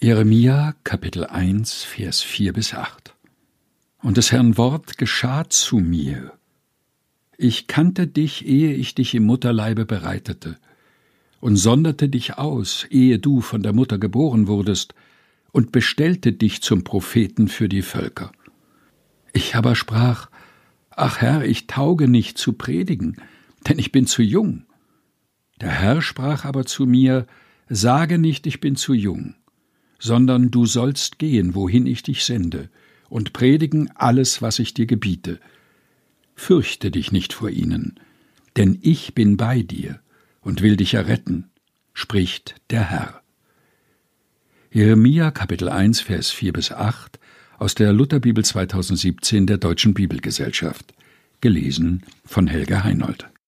Jeremia Kapitel 1 Vers 4 bis 8 Und des Herrn Wort geschah zu mir. Ich kannte dich, ehe ich dich im Mutterleibe bereitete, und sonderte dich aus, ehe du von der Mutter geboren wurdest, und bestellte dich zum Propheten für die Völker. Ich aber sprach, Ach Herr, ich tauge nicht zu predigen, denn ich bin zu jung. Der Herr sprach aber zu mir, Sage nicht, ich bin zu jung, sondern du sollst gehen, wohin ich dich sende, und predigen alles, was ich dir gebiete. Fürchte dich nicht vor ihnen, denn ich bin bei dir und will dich erretten, spricht der Herr. Jeremia Kapitel 1 Vers 4 bis 8 aus der Lutherbibel 2017 der Deutschen Bibelgesellschaft gelesen von Helga Heinold